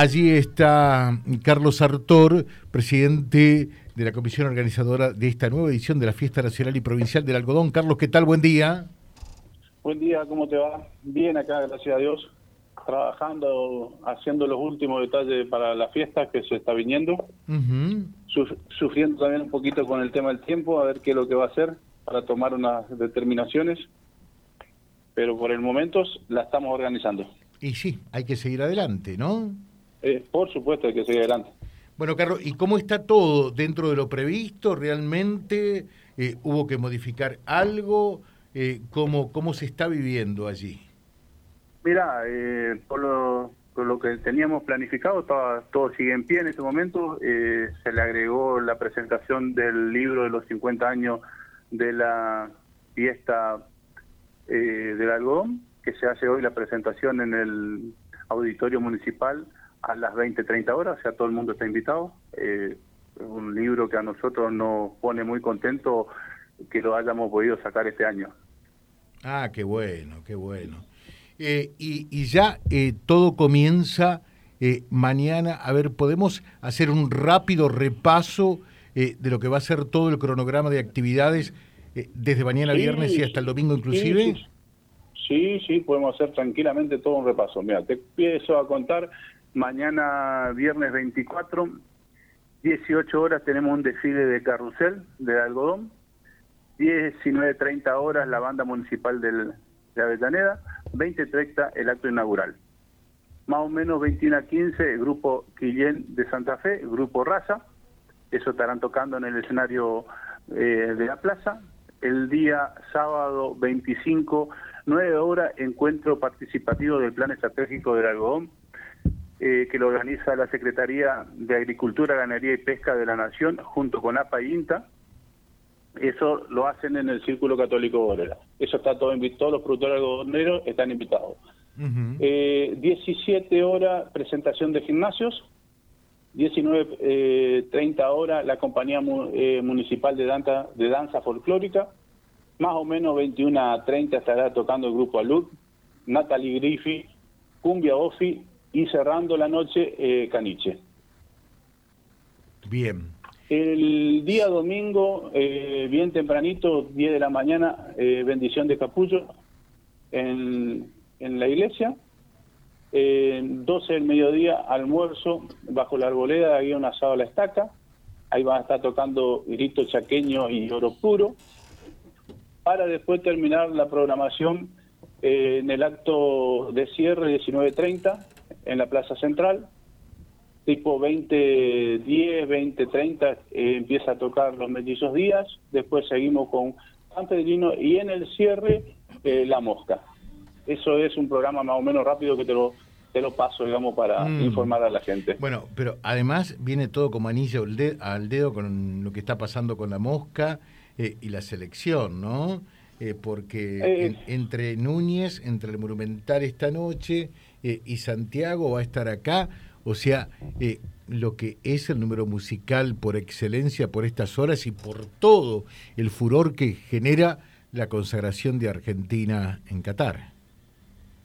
allí está Carlos Artor, presidente de la comisión organizadora de esta nueva edición de la Fiesta Nacional y Provincial del Algodón. Carlos, ¿qué tal? Buen día. Buen día, ¿cómo te va? Bien acá, gracias a Dios, trabajando, haciendo los últimos detalles para la fiesta que se está viniendo, sufriendo también un poquito con el tema del tiempo, a ver qué es lo que va a hacer para tomar unas determinaciones, pero por el momento la estamos organizando. Y sí, hay que seguir adelante, ¿no? Eh, por supuesto, hay que seguir adelante. Bueno, Carlos, ¿y cómo está todo dentro de lo previsto? ¿Realmente eh, hubo que modificar algo? Eh, ¿cómo, ¿Cómo se está viviendo allí? Mira, eh, por, lo, por lo que teníamos planificado, todo, todo sigue en pie en este momento. Eh, se le agregó la presentación del libro de los 50 años de la fiesta eh, del algodón, que se hace hoy la presentación en el auditorio municipal a las 20, 30 horas, o sea, todo el mundo está invitado. Eh, es un libro que a nosotros nos pone muy contento que lo hayamos podido sacar este año. Ah, qué bueno, qué bueno. Eh, y, y, ya eh, todo comienza eh, mañana. A ver, ¿podemos hacer un rápido repaso de lo que va a ser todo el cronograma de actividades desde mañana sí, viernes y hasta el domingo inclusive? Sí, sí, sí, podemos hacer tranquilamente todo un repaso. Mira, te empiezo a contar. Mañana viernes 24, 18 horas tenemos un desfile de carrusel de algodón. 19.30 horas la banda municipal del, de Avellaneda, 20.30 el acto inaugural. Más o menos 21 a 15 el grupo Quillén de Santa Fe, el grupo Raza, eso estarán tocando en el escenario eh, de la plaza. El día sábado 25, 9 horas, encuentro participativo del Plan Estratégico del Algodón, eh, que lo organiza la Secretaría de Agricultura, Ganadería y Pesca de la Nación, junto con APA y INTA eso lo hacen en el Círculo Católico Borera. Eso está todo invitado, todos los productores algodoneros están invitados. Uh -huh. eh, 17 horas presentación de gimnasios, 19.30 eh, horas la compañía mu eh, municipal de danza, de danza folclórica, más o menos 21 a 30 estará tocando el grupo Alud, Natalie Griffi, Cumbia Ofi y cerrando la noche eh, Caniche. Bien. El día domingo, eh, bien tempranito, 10 de la mañana, eh, bendición de capullo en, en la iglesia. Eh, 12 del mediodía, almuerzo bajo la arboleda, había un asado a la estaca. Ahí van a estar tocando grito chaqueño y oro puro. Para después terminar la programación eh, en el acto de cierre, 19.30, en la Plaza Central tipo 20, 10, 20, 30 eh, empieza a tocar los mellizos días, después seguimos con San Pedrino y en el cierre eh, La Mosca. Eso es un programa más o menos rápido que te lo, te lo paso, digamos, para mm. informar a la gente. Bueno, pero además viene todo como anillo al dedo con lo que está pasando con La Mosca eh, y la selección, ¿no? Eh, porque en, entre Núñez, entre el Monumental esta noche y Santiago va a estar acá o sea, eh, lo que es el número musical por excelencia por estas horas y por todo el furor que genera la consagración de Argentina en Qatar.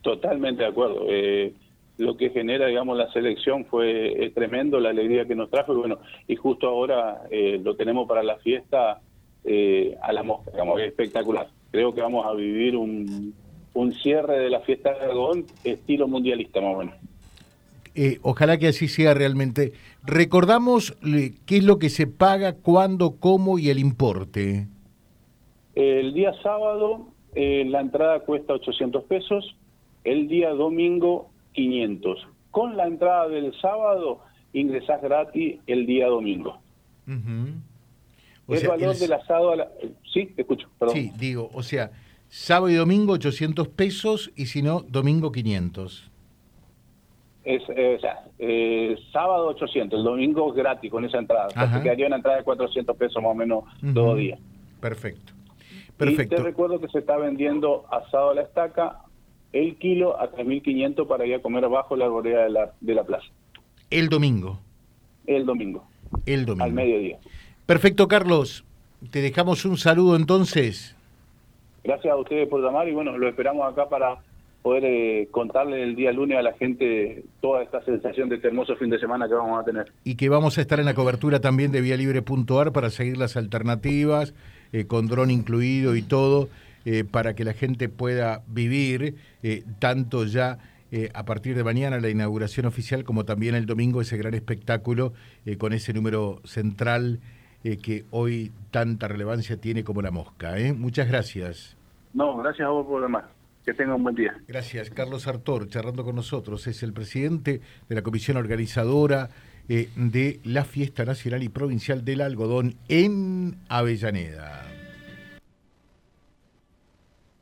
Totalmente de acuerdo. Eh, lo que genera, digamos, la selección fue tremendo, la alegría que nos trajo, y bueno, y justo ahora eh, lo tenemos para la fiesta eh, a la mosca, digamos, es espectacular. Creo que vamos a vivir un, un cierre de la fiesta de Aragón estilo mundialista, más o menos. Eh, ojalá que así sea realmente. Recordamos qué es lo que se paga, cuándo, cómo y el importe. El día sábado eh, la entrada cuesta 800 pesos, el día domingo 500. Con la entrada del sábado ingresás gratis el día domingo. Uh -huh. O el sea, valor el... del asado... A la... Sí, te escucho, perdón. Sí, digo, o sea, sábado y domingo 800 pesos y si no, domingo 500 es, eh, o sea, eh, sábado 800, el domingo gratis con esa entrada. O sea, quedaría una entrada de 400 pesos más o menos uh -huh. todo día. Perfecto. Perfecto. Y te recuerdo que se está vendiendo asado a la estaca el kilo a 3.500 para ir a comer abajo la arboleda de la, de la plaza. El domingo. El domingo. El domingo. Al mediodía. Perfecto, Carlos. Te dejamos un saludo entonces. Gracias a ustedes por llamar y bueno, lo esperamos acá para poder eh, contarle el día lunes a la gente toda esta sensación de este hermoso fin de semana que vamos a tener. Y que vamos a estar en la cobertura también de vialibre.ar para seguir las alternativas, eh, con dron incluido y todo, eh, para que la gente pueda vivir tanto ya a partir de mañana la inauguración oficial como también el domingo ese gran espectáculo con ese número central que hoy tanta relevancia tiene como la mosca. Muchas gracias. No, gracias a vos por demás. Que tenga un buen día. Gracias. Carlos Artor, charlando con nosotros, es el presidente de la comisión organizadora eh, de la Fiesta Nacional y Provincial del Algodón en Avellaneda.